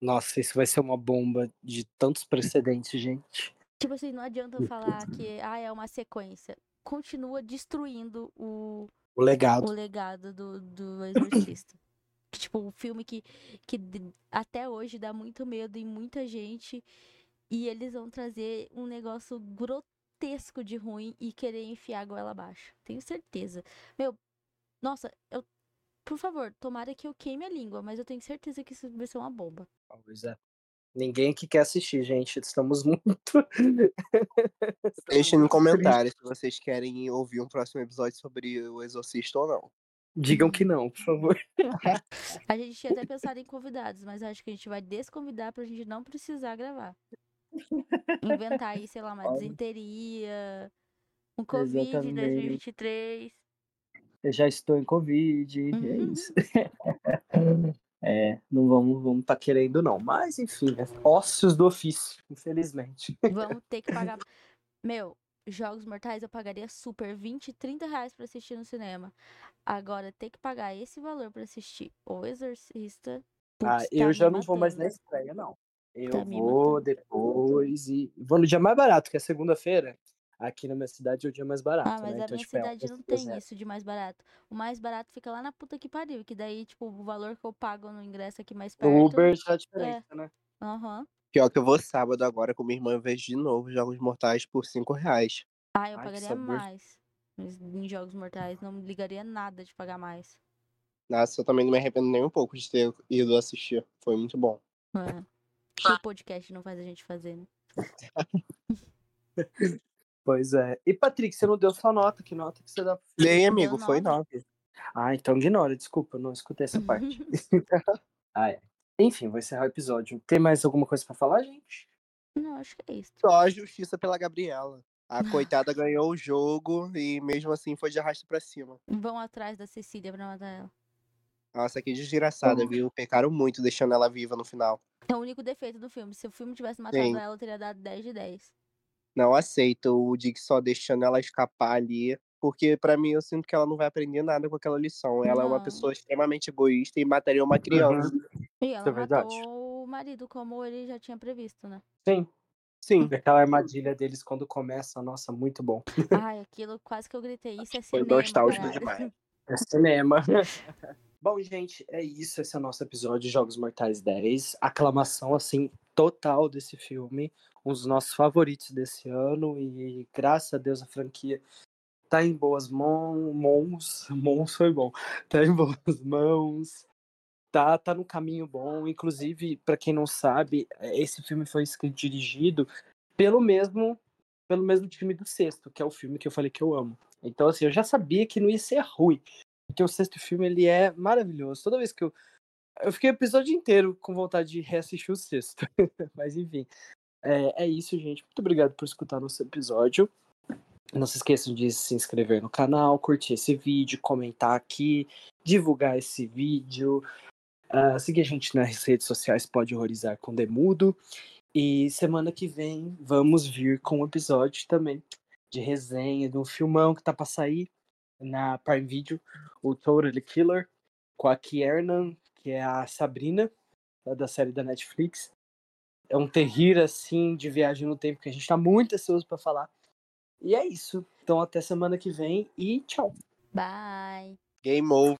Nossa, isso vai ser uma bomba de tantos precedentes, gente. Tipo assim, não adianta falar que ah, é uma sequência. Continua destruindo o, O legado. o legado do, do Exorcista. Tipo, um filme que, que até hoje dá muito medo em muita gente. E eles vão trazer um negócio grotesco de ruim e querer enfiar a goela abaixo. Tenho certeza. Meu, nossa, eu por favor, tomara que eu queime a língua, mas eu tenho certeza que isso vai ser uma bomba. Pois é. Ninguém que quer assistir, gente. Estamos muito. Deixem no comentário se vocês querem ouvir um próximo episódio sobre o Exorcista ou não. Digam que não, por favor. A gente tinha até pensado em convidados, mas acho que a gente vai desconvidar pra gente não precisar gravar. Inventar aí, sei lá, uma desenteria, um Covid em Exatamente. 2023. Eu já estou em Covid, é Uhum. isso. É, não vamos vamos tá querendo, não. Mas, enfim, é ócios do ofício, infelizmente. Vamos ter que pagar. Meu, Jogos Mortais eu pagaria super 20, 30 reais pra assistir no cinema. Agora, ter que pagar esse valor pra assistir O Exorcista. Ah, putz, eu tá já não vou mais na estreia, não. Eu Tá vou depois e vou no dia mais barato, que é segunda-feira. Aqui na minha cidade é o dia mais barato, Ah, mas né? a Então, minha tipo, é um cidade não preço tem isso de mais barato. O mais barato fica lá na puta que pariu. Que daí, tipo, o valor que eu pago no ingresso aqui mais perto. O Uber já é a diferença, né? Aham. Pior que eu vou sábado agora com minha irmã e vejo de novo Jogos Mortais por 5 reais. Ah, eu Ai, pagaria sabor. mais. Mas em Jogos Mortais não me ligaria nada de pagar mais. Nossa, eu também não me arrependo nem um pouco de ter ido assistir. Foi muito bom. É. Que o podcast não faz a gente fazer, né? Pois é. E, Patrick, você não deu sua nota. Que nota que você dá? Dei, amigo, foi nove. 9. Ah, então ignora, desculpa, eu não escutei essa parte. ah, é. Enfim, vou encerrar o episódio. Tem mais alguma coisa pra falar, gente? não, acho que é isso. Só a justiça pela Gabriela. A coitada ganhou o jogo e mesmo assim foi de arrasto pra cima. Vão atrás da Cecília pra matar ela. Nossa, que desgraçada, Hum. viu? Pecaram muito deixando ela viva no final. É o único defeito do filme. Se o filme tivesse matado Sim. ela, eu teria dado 10 de 10. Não aceito o Dick só deixando ela escapar ali. Porque pra mim eu sinto que ela não vai aprender nada com aquela lição. Ela é uma Não. pessoa extremamente egoísta e mataria uma criança. E ela é verdade. matou o marido, como ele já tinha previsto, né? Sim. Sim. Aquela armadilha deles quando começa, nossa, muito bom. Ai, aquilo quase que eu gritei. Isso é Foi cinema, nostálgico caralho. demais. É cinema. Bom, gente, é isso. Esse é o nosso episódio de Jogos Mortais 10. Aclamação, assim, total desse filme. Um dos nossos favoritos desse ano. E graças a Deus a franquia tá em boas mãos. Mãos, mãos foi bom. Tá em boas mãos. Tá, tá no caminho bom. Inclusive, pra quem não sabe, esse filme foi escrito e dirigido pelo mesmo, pelo mesmo time do Sexto, que é o filme que eu falei que eu amo. Então, assim, eu já sabia que não ia ser ruim. Porque o sexto filme, ele é maravilhoso. Toda vez que eu... Eu fiquei o episódio inteiro com vontade de reassistir o sexto. Mas, enfim. É, é isso, gente. Muito obrigado por escutar nosso episódio. Não se esqueçam de se inscrever no canal, curtir esse vídeo, comentar aqui, divulgar esse vídeo. Ah, seguir a gente nas redes sociais, pode horrorizar com Demudo. E semana que vem vamos vir com um episódio também de resenha de um filmão que tá pra sair na Prime Video, o Totally Killer, com a Kiernan, que é a Sabrina, da série da Netflix. É um terrir, assim, de viagem no tempo que a gente tá muito ansioso pra falar. E é isso. Então até semana que vem e tchau. Bye. Game over.